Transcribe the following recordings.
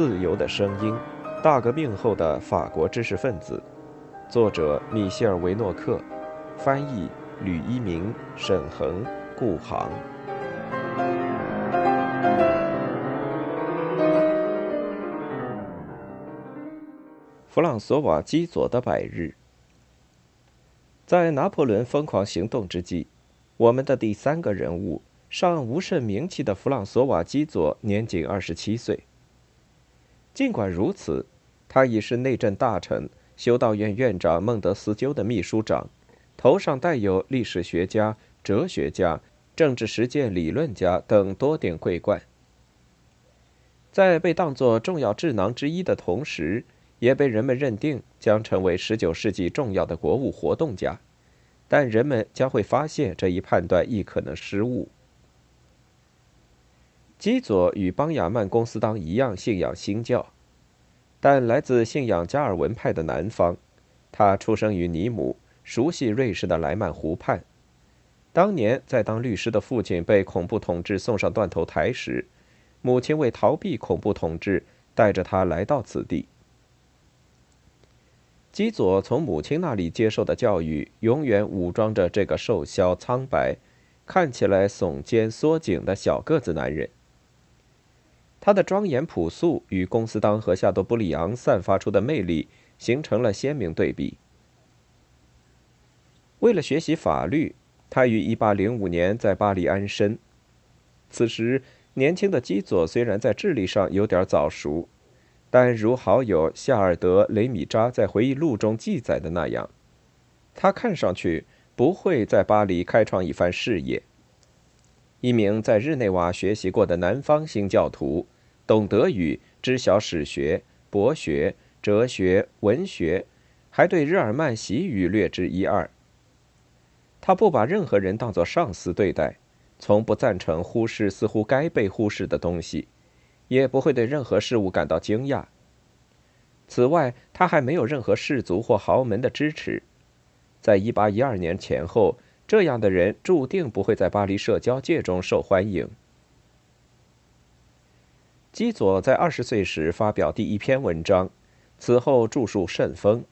自由的声音》，大革命后的法国知识分子，作者米歇尔·维诺克，翻译吕一鸣、沈恒、顾航。弗朗索瓦·基佐的百日，在拿破仑疯狂行动之际，我们的第三个人物。尚无甚名气的弗朗索瓦·基佐年仅二十七岁。尽管如此，他已是内政大臣、修道院院长孟德斯鸠的秘书长，头上带有历史学家、哲学家、政治实践理论家等多顶桂冠。在被当作重要智囊之一的同时，也被人们认定将成为十九世纪重要的国务活动家。但人们将会发现这一判断亦可能失误。基佐与邦雅曼公司当一样信仰新教，但来自信仰加尔文派的南方。他出生于尼姆，熟悉瑞士的莱曼湖畔。当年在当律师的父亲被恐怖统治送上断头台时，母亲为逃避恐怖统治，带着他来到此地。基佐从母亲那里接受的教育，永远武装着这个瘦削、苍白、看起来耸肩缩颈的小个子男人。他的庄严朴素与公司当和夏多布里昂散发出的魅力形成了鲜明对比。为了学习法律，他于1805年在巴黎安身。此时，年轻的基佐虽然在智力上有点早熟，但如好友夏尔德·雷米扎在回忆录中记载的那样，他看上去不会在巴黎开创一番事业。一名在日内瓦学习过的南方新教徒，懂德语，知晓史学、博学、哲学、文学，还对日耳曼习语略知一二。他不把任何人当作上司对待，从不赞成忽视似乎该被忽视的东西，也不会对任何事物感到惊讶。此外，他还没有任何氏族或豪门的支持。在一八一二年前后。这样的人注定不会在巴黎社交界中受欢迎。基佐在二十岁时发表第一篇文章，此后著述甚丰，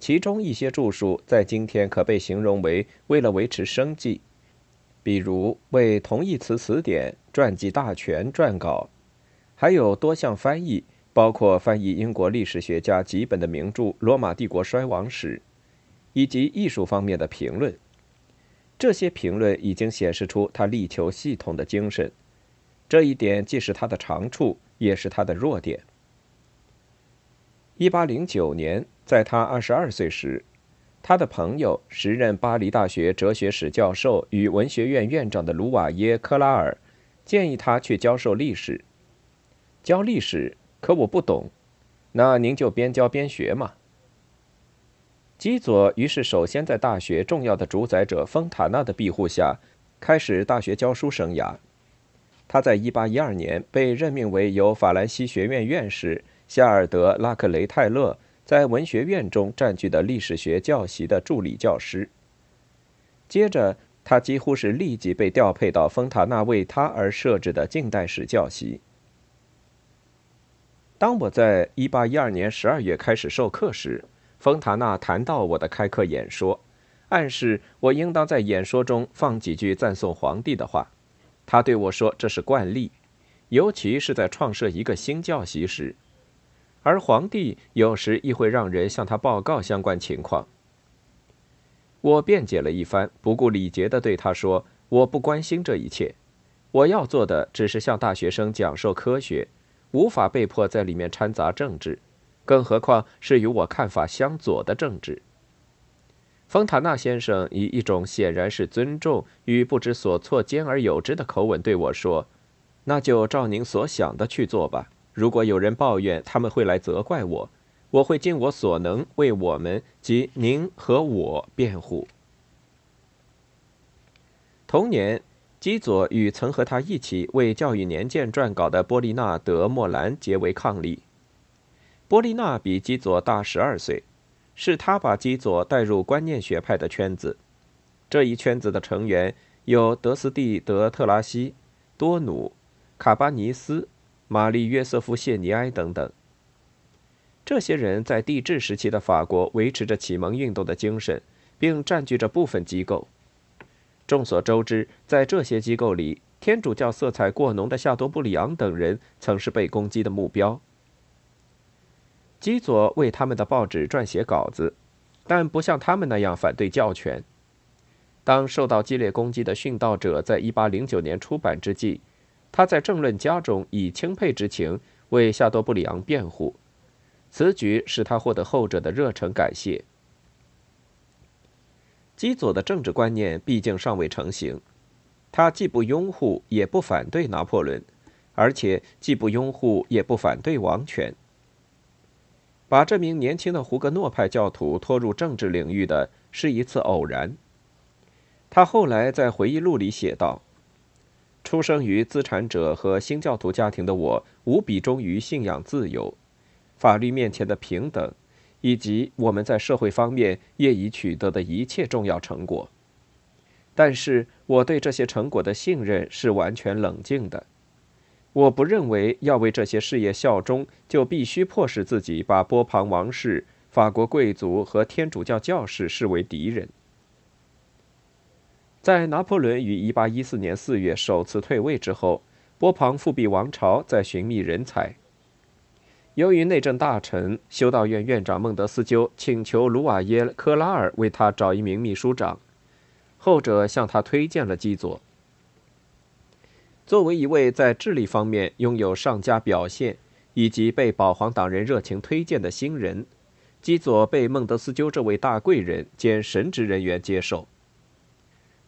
其中一些著述在今天可被形容为为了维持生计，比如为同义词词典传记大全撰稿，还有多项翻译，包括翻译英国历史学家几本的名著《罗马帝国衰亡史》，以及艺术方面的评论。这些评论已经显示出他力求系统的精神，这一点既是他的长处，也是他的弱点。一八零九年，在他二十二岁时，他的朋友、时任巴黎大学哲学史教授与文学院院长的卢瓦耶·克拉尔建议他去教授历史。教历史，可我不懂，那您就边教边学嘛。基佐于是首先在大学重要的主宰者丰塔纳的庇护下，开始大学教书生涯。他在1812年被任命为由法兰西学院院士夏尔德·拉克雷泰勒在文学院中占据的历史学教席的助理教师。接着，他几乎是立即被调配到丰塔纳为他而设置的近代史教席。当我在1812年12月开始授课时，丰塔纳谈到我的开课演说，暗示我应当在演说中放几句赞颂皇帝的话。他对我说：“这是惯例，尤其是在创设一个新教习时，而皇帝有时亦会让人向他报告相关情况。”我辩解了一番，不顾礼节地对他说：“我不关心这一切，我要做的只是向大学生讲授科学，无法被迫在里面掺杂政治。”更何况是与我看法相左的政治。丰塔纳先生以一种显然是尊重与不知所措、兼而有之的口吻对我说：“那就照您所想的去做吧。如果有人抱怨，他们会来责怪我，我会尽我所能为我们及您和我辩护。”同年，基佐与曾和他一起为《教育年鉴》撰稿的波利纳德莫兰结为伉俪。波利娜比基佐大十二岁，是他把基佐带入观念学派的圈子。这一圈子的成员有德斯蒂德特拉西、多努、卡巴尼斯、玛丽·约瑟夫·谢尼埃等等。这些人在帝制时期的法国维持着启蒙运动的精神，并占据着部分机构。众所周知，在这些机构里，天主教色彩过浓的夏多布里昂等人曾是被攻击的目标。基佐为他们的报纸撰写稿子，但不像他们那样反对教权。当受到激烈攻击的《殉道者》在1809年出版之际，他在政论家中以钦佩之情为夏多布里昂辩护，此举使他获得后者的热诚感谢。基佐的政治观念毕竟尚未成型，他既不拥护也不反对拿破仑，而且既不拥护也不反对王权。把这名年轻的胡格诺派教徒拖入政治领域的是一次偶然。他后来在回忆录里写道：“出生于资产者和新教徒家庭的我，无比忠于信仰自由、法律面前的平等，以及我们在社会方面业已取得的一切重要成果。但是，我对这些成果的信任是完全冷静的。我不认为要为这些事业效忠，就必须迫使自己把波旁王室、法国贵族和天主教教士视为敌人。”在拿破仑于1814年4月首次退位之后，波旁复辟王朝在寻觅人才。由于内政大臣、修道院院长孟德斯鸠请求卢瓦耶·科拉尔为他找一名秘书长，后者向他推荐了基佐。作为一位在智力方面拥有上佳表现以及被保皇党人热情推荐的新人，基佐被孟德斯鸠这位大贵人兼神职人员接受。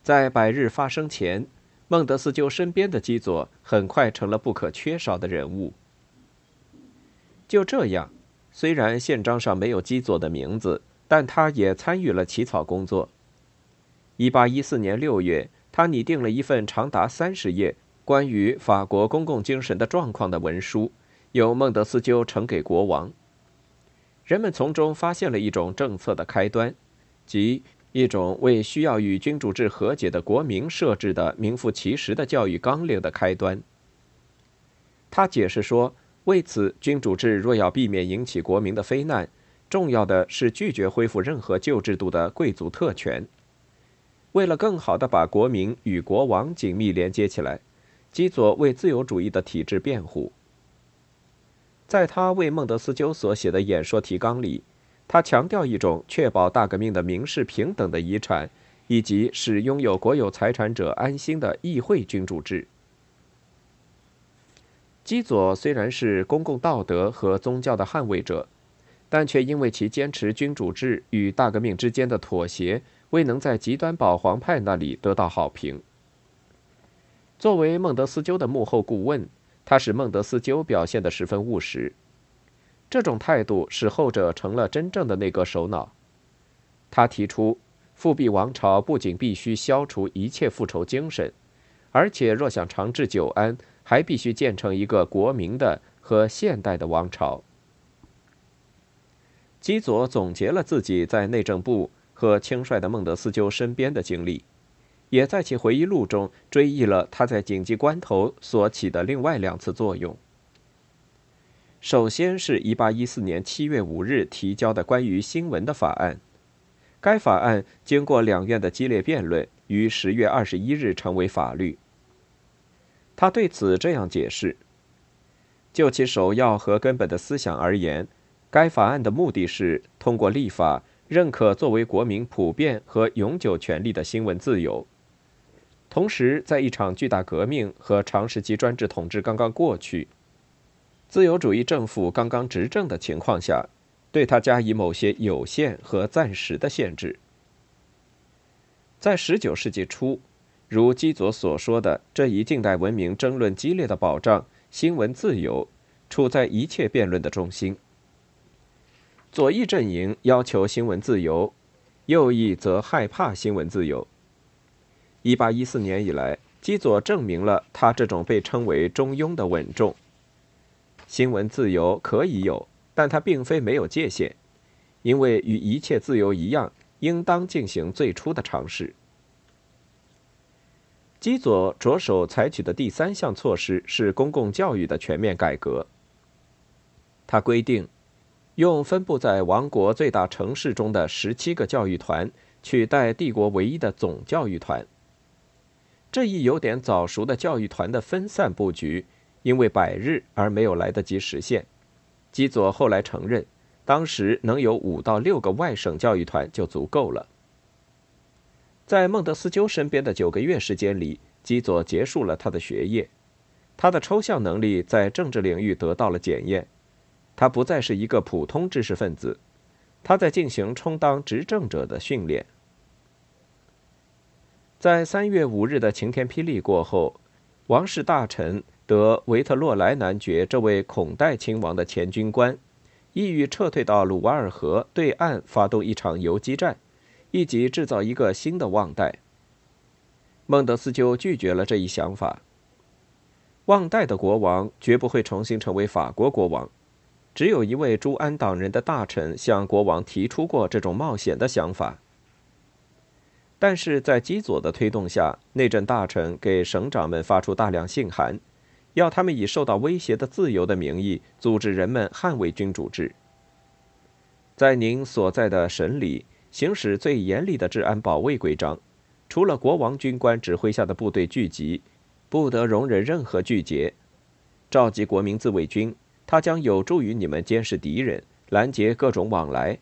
在百日发生前，孟德斯鸠身边的基佐很快成了不可缺少的人物。就这样，虽然宪章上没有基佐的名字，但他也参与了起草工作。1814年6月，他拟定了一份长达三十页关于法国公共精神的状况的文书，由孟德斯鸠呈给国王。人们从中发现了一种政策的开端，即。一种为需要与君主制和解的国民设置的名副其实的教育纲领的开端。他解释说，为此，君主制若要避免引起国民的非难，重要的是拒绝恢复任何旧制度的贵族特权。为了更好地把国民与国王紧密连接起来，基佐为自由主义的体制辩护。在他为孟德斯鸠所写的演说提纲里。他强调一种确保大革命的民事平等的遗产，以及使拥有国有财产者安心的议会君主制。基佐虽然是公共道德和宗教的捍卫者，但却因为其坚持君主制与大革命之间的妥协，未能在极端保皇派那里得到好评。作为孟德斯鸠的幕后顾问，他使孟德斯鸠表现得十分务实。这种态度使后者成了真正的内阁首脑。他提出，复辟王朝不仅必须消除一切复仇精神，而且若想长治久安，还必须建成一个国民的和现代的王朝。基佐总结了自己在内政部和轻率的孟德斯鸠身边的经历，也在其回忆录中追忆了他在紧急关头所起的另外两次作用。首先是1814年7月5日提交的关于新闻的法案，该法案经过两院的激烈辩论，于10月21日成为法律。他对此这样解释：就其首要和根本的思想而言，该法案的目的是通过立法认可作为国民普遍和永久权利的新闻自由，同时在一场巨大革命和长时期专制统治刚刚过去。自由主义政府刚刚执政的情况下，对他加以某些有限和暂时的限制。在19世纪初，如基佐所说的，这一近代文明争论激烈的保障新闻自由，处在一切辩论的中心。左翼阵营要求新闻自由，右翼则害怕新闻自由。1814年以来，基佐证明了他这种被称为中庸的稳重。新闻自由可以有，但它并非没有界限，因为与一切自由一样，应当进行最初的尝试。基佐着手采取的第三项措施是公共教育的全面改革。他规定，用分布在王国最大城市中的十七个教育团取代帝国唯一的总教育团。这一有点早熟的教育团的分散布局，因为百日而没有来得及实现。基佐后来承认，当时能有五到六个外省教育团就足够了。在孟德斯鸠身边的九个月时间里，基佐结束了他的学业。他的抽象能力在政治领域得到了检验。他不再是一个普通知识分子，他在进行充当执政者的训练。在三月五日的晴天霹雳过后，王室大臣德维特洛莱男爵这位孔代亲王的前军官，意欲撤退到鲁瓦尔河对岸发动一场游击战。以及制造一个新的旺代。孟德斯鸠拒绝了这一想法。旺代的国王绝不会重新成为法国国王。只有一位朱安党人的大臣向国王提出过这种冒险的想法。但是在基佐的推动下，内政大臣给省长们发出大量信函，要他们以受到威胁的自由的名义组织人们捍卫君主制。在您所在的省里。行使最严厉的治安保卫规章，除了国王军官指挥下的部队聚集，不得容忍任何聚结。召集国民自卫军，它将有助于你们监视敌人，拦截各种往来，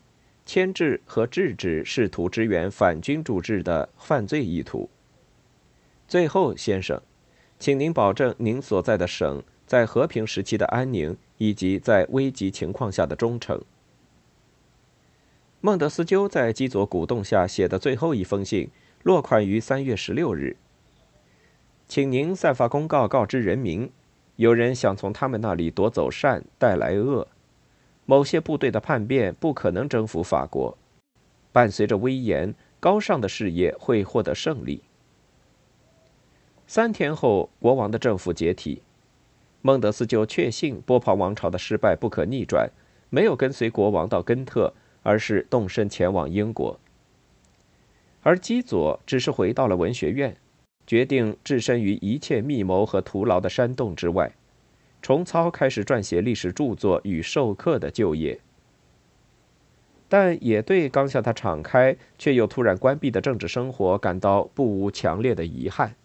牵制和制止试图支援反君主制的犯罪意图。最后，先生，请您保证您所在的省在和平时期的安宁，以及在危急情况下的忠诚。孟德斯鸠在基佐鼓动下写的最后一封信，落款于三月十六日。请您散发公告，告知人民，有人想从他们那里夺走善，带来恶。某些部队的叛变不可能征服法国。伴随着威严高尚的事业会获得胜利。三天后，国王的政府解体。孟德斯鸠确信波旁王朝的失败不可逆转，没有跟随国王到根特。而是动身前往英国，而基佐只是回到了文学院，决定置身于一切密谋和徒劳的山洞之外，重操开始撰写历史著作与授课的旧业。但也对刚向他敞开却又突然关闭的政治生活感到不无强烈的遗憾。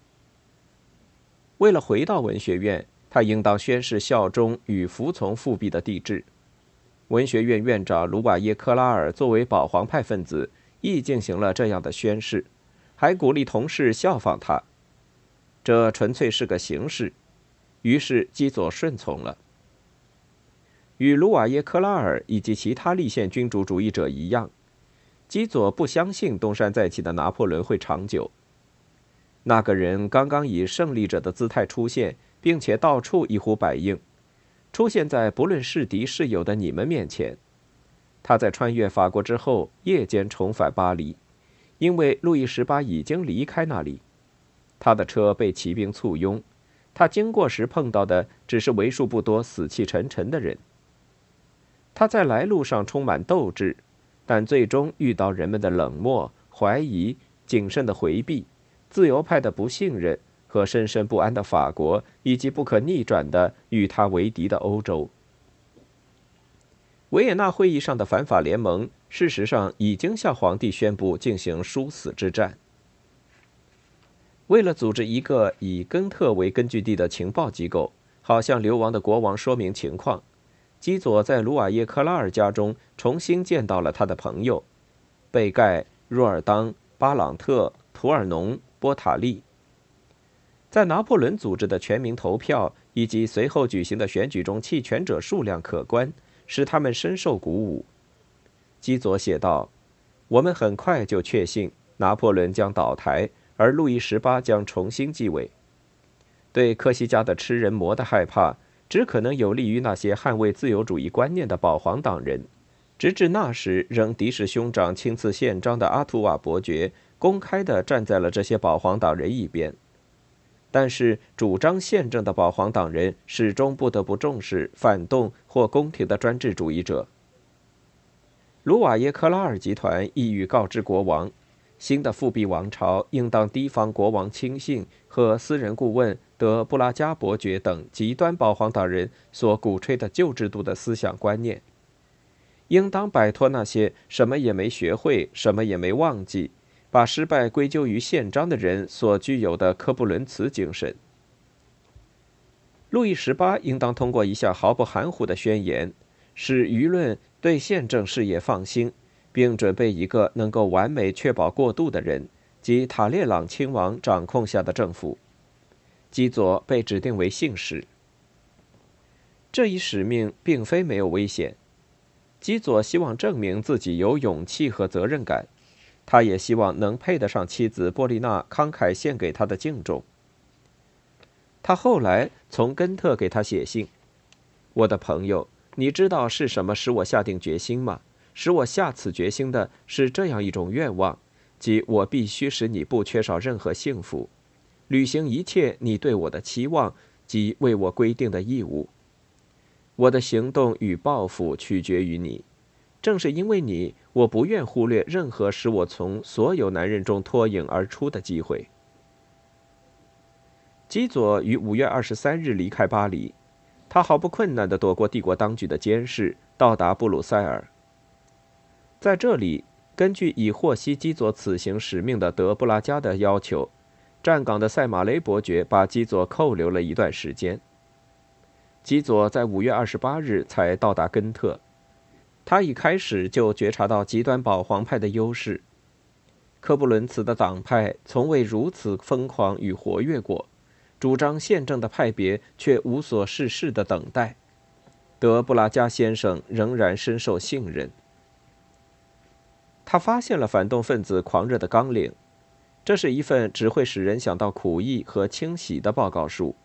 为了回到文学院，他应当宣誓效忠与服从复辟的帝制。文学院院长卢瓦耶克拉尔作为保皇派分子，亦进行了这样的宣誓，还鼓励同事效仿他。这纯粹是个形式，于是基佐顺从了。与卢瓦耶克拉尔以及其他立宪君主主义者一样，基佐不相信东山再起的拿破仑会长久。那个人刚刚以胜利者的姿态出现，并且到处一呼百应。出现在不论是敌是友的你们面前。他在穿越法国之后，夜间重返巴黎，因为路易十八已经离开那里。他的车被骑兵簇拥，他经过时碰到的只是为数不多死气沉沉的人。他在来路上充满斗志，但最终遇到人们的冷漠、怀疑、谨慎的回避、自由派的不信任。和深深不安的法国，以及不可逆转的与他为敌的欧洲。维也纳会议上的反法联盟，事实上已经向皇帝宣布进行殊死之战。为了组织一个以根特为根据地的情报机构，好向流亡的国王说明情况，基佐在卢瓦耶克拉尔家中重新见到了他的朋友贝盖、若尔当、巴朗特、图尔农、波塔利。在拿破仑组织的全民投票以及随后举行的选举中，弃权者数量可观，使他们深受鼓舞。基佐写道：“我们很快就确信拿破仑将倒台，而路易十八将重新继位。对科西嘉的吃人魔的害怕，只可能有利于那些捍卫自由主义观念的保皇党人。直至那时，仍敌视兄长亲赐宪章的阿图瓦伯爵，公开地站在了这些保皇党人一边。”但是，主张宪政的保皇党人始终不得不重视反动或宫廷的专制主义者。卢瓦耶克拉尔集团意欲告知国王，新的复辟王朝应当提防国王亲信和私人顾问德布拉加伯爵等极端保皇党人所鼓吹的旧制度的思想观念，应当摆脱那些什么也没学会、什么也没忘记、把失败归咎于宪章的人所具有的科布伦茨精神。路易十八应当通过一项毫不含糊的宣言，使舆论对宪政事业放心。并准备一个能够完美确保过渡的人，即塔列朗亲王掌控下的政府。基佐被指定为信使。这一使命并非没有危险。基佐希望证明自己有勇气和责任感，他也希望能配得上妻子波丽娜慷慨献给他的敬重。他后来从根特给他写信：“我的朋友，你知道是什么使我下定决心吗？”使我下此决心的是这样一种愿望，即我必须使你不缺少任何幸福，履行一切你对我的期望及为我规定的义务。我的行动与抱负取决于你，正是因为你，我不愿忽略任何使我从所有男人中脱颖而出的机会。基佐于五月二十三日离开巴黎，他毫不困难地躲过帝国当局的监视，到达布鲁塞尔。在这里，根据已获悉基佐此行使命的德布拉加的要求，站岗的塞马雷伯爵把基佐扣留了一段时间。基佐在五月二十八日才到达根特，他一开始就觉察到极端保皇派的优势。科布伦茨的党派从未如此疯狂与活跃过，主张宪政的派别却无所事事的等待。德布拉加先生仍然深受信任。他发现了反动分子狂热的纲领，这是一份只会使人想到苦役和清洗的报告书。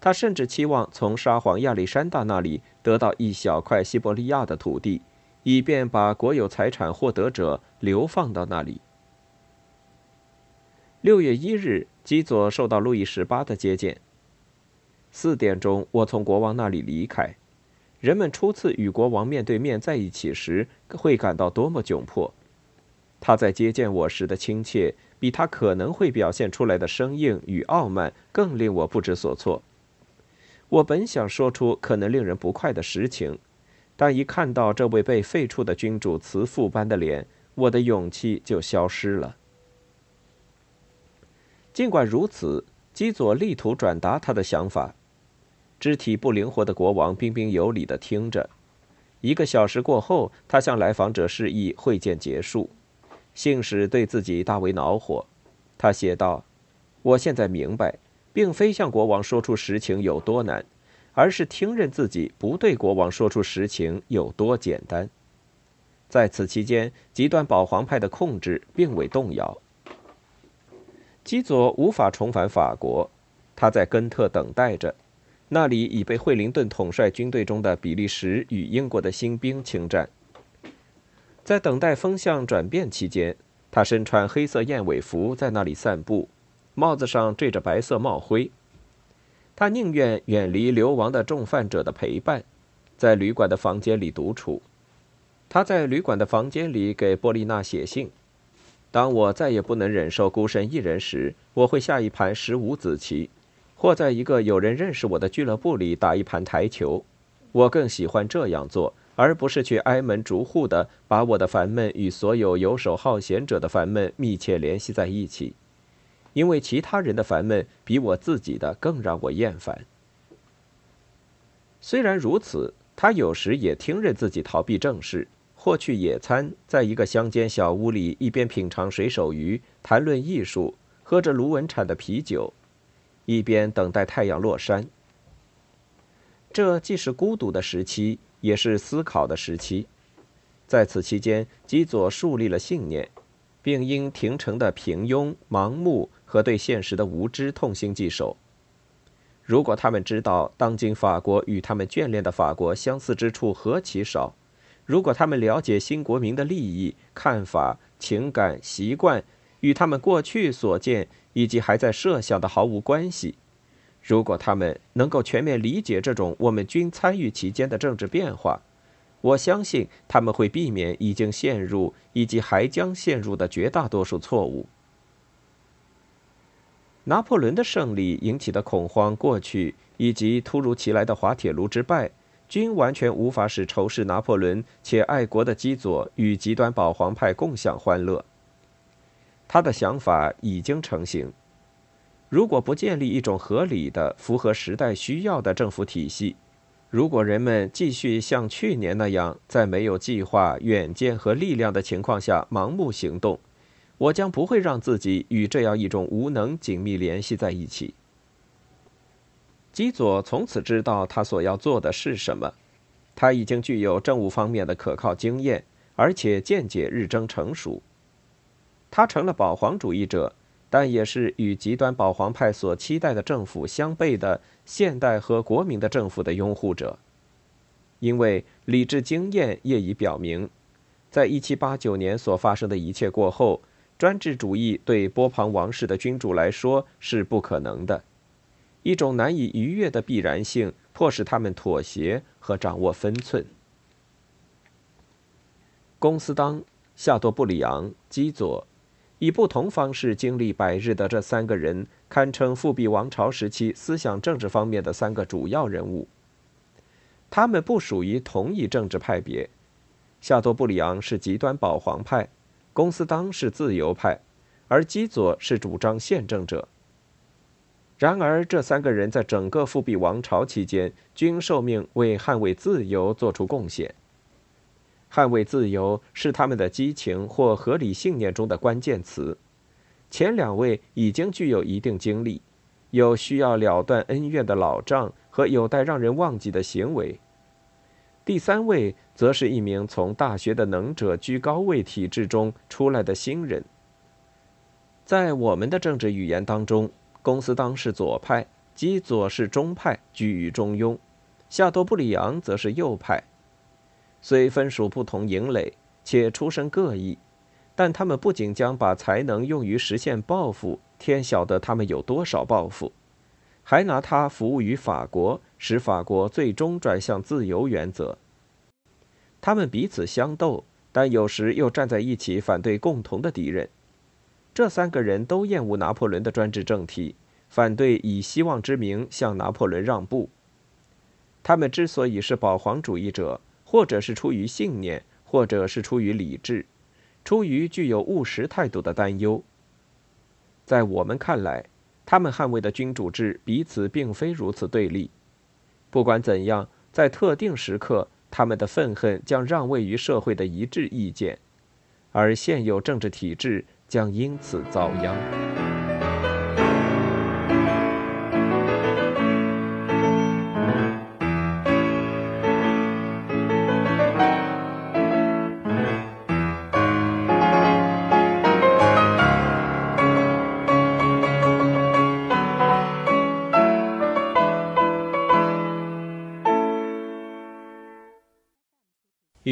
他甚至期望从沙皇亚历山大那里得到一小块西伯利亚的土地，以便把国有财产获得者流放到那里。六月一日，基佐受到路易十八的接见。四点钟，我从国王那里离开。人们初次与国王面对面在一起时，会感到多么窘迫。他在接见我时的亲切，比他可能会表现出来的生硬与傲慢更令我不知所措。我本想说出可能令人不快的实情，但一看到这位被废黜的君主慈父般的脸，我的勇气就消失了。尽管如此，基佐力图转达他的想法。肢体不灵活的国王彬彬有礼地听着。一个小时过后，他向来访者示意会见结束。信使对自己大为恼火，他写道：“我现在明白，并非向国王说出实情有多难，而是听任自己不对国王说出实情有多简单。在此期间，极端保皇派的控制并未动摇。基佐无法重返法国，他在根特等待着，那里已被惠灵顿统帅军队中的比利时与英国的新兵侵占。”在等待风向转变期间，他身穿黑色燕尾服在那里散步，帽子上缀着白色帽徽。他宁愿远离流亡的重犯者的陪伴，在旅馆的房间里独处。他在旅馆的房间里给波丽娜写信。当我再也不能忍受孤身一人时，我会下一盘十五子棋，或在一个有人认识我的俱乐部里打一盘台球。我更喜欢这样做。而不是去挨门逐户的把我的烦闷与所有游手好闲者的烦闷密切联系在一起，因为其他人的烦闷比我自己的更让我厌烦。虽然如此，他有时也听任自己逃避正事，或去野餐，在一个乡间小屋里一边品尝水手鱼、谈论艺术、喝着卢文产的啤酒，一边等待太阳落山。这既是孤独的时期。也是思考的时期，在此期间，基佐树立了信念，并因廷臣的平庸、盲目和对现实的无知痛心疾首。如果他们知道当今法国与他们眷恋的法国相似之处何其少，如果他们了解新国民的利益、看法、情感、习惯与他们过去所见以及还在设想的毫无关系。如果他们能够全面理解这种我们均参与其间的政治变化，我相信他们会避免已经陷入以及还将陷入的绝大多数错误。拿破仑的胜利引起的恐慌过去，以及突如其来的滑铁卢之败，均完全无法使仇视拿破仑且爱国的基佐与极端保皇派共享欢乐。他的想法已经成型：如果不建立一种合理的、符合时代需要的政府体系，如果人们继续像去年那样，在没有计划、远见和力量的情况下盲目行动，我将不会让自己与这样一种无能紧密联系在一起。基佐从此知道他所要做的是什么，他已经具有政务方面的可靠经验，而且见解日臻成熟。他成了保皇主义者，但也是与极端保皇派所期待的政府相悖的现代和国民的政府的拥护者。因为理智经验业已表明，在1789年所发生的一切过后。专制主义对波旁王室的君主来说是不可能的，一种难以逾越的必然性迫使他们妥协和掌握分寸。公司当、夏多布里昂、基佐，以不同方式经历百日的这三个人，堪称复辟王朝时期思想政治方面的三个主要人物。他们不属于同一政治派别，夏多布里昂是极端保皇派。公司当是自由派，而基佐是主张宪政者。然而，这三个人在整个复辟王朝期间均受命为捍卫自由做出贡献。捍卫自由是他们的激情或合理信念中的关键词。前两位已经具有一定经历，有需要了断恩怨的老账和有待让人忘记的行为。第三位则是一名从大学的能者居高位体制中出来的新人。在我们的政治语言当中，公司当是左派，基左是中派，居于中庸；夏多布里昂则是右派。虽分属不同营垒，且出身各异，但他们不仅将把才能用于实现抱负，天晓得他们有多少抱负。还拿它服务于法国，使法国最终转向自由原则。他们彼此相斗，但有时又站在一起反对共同的敌人。这三个人都厌恶拿破仑的专制政体，反对以希望之名向拿破仑让步。他们之所以是保皇主义者，或者是出于信念，或者是出于理智，出于具有务实态度的担忧。在我们看来。他们捍卫的君主制彼此并非如此对立。不管怎样，在特定时刻，他们的愤恨将让位于社会的一致意见，而现有政治体制将因此遭殃。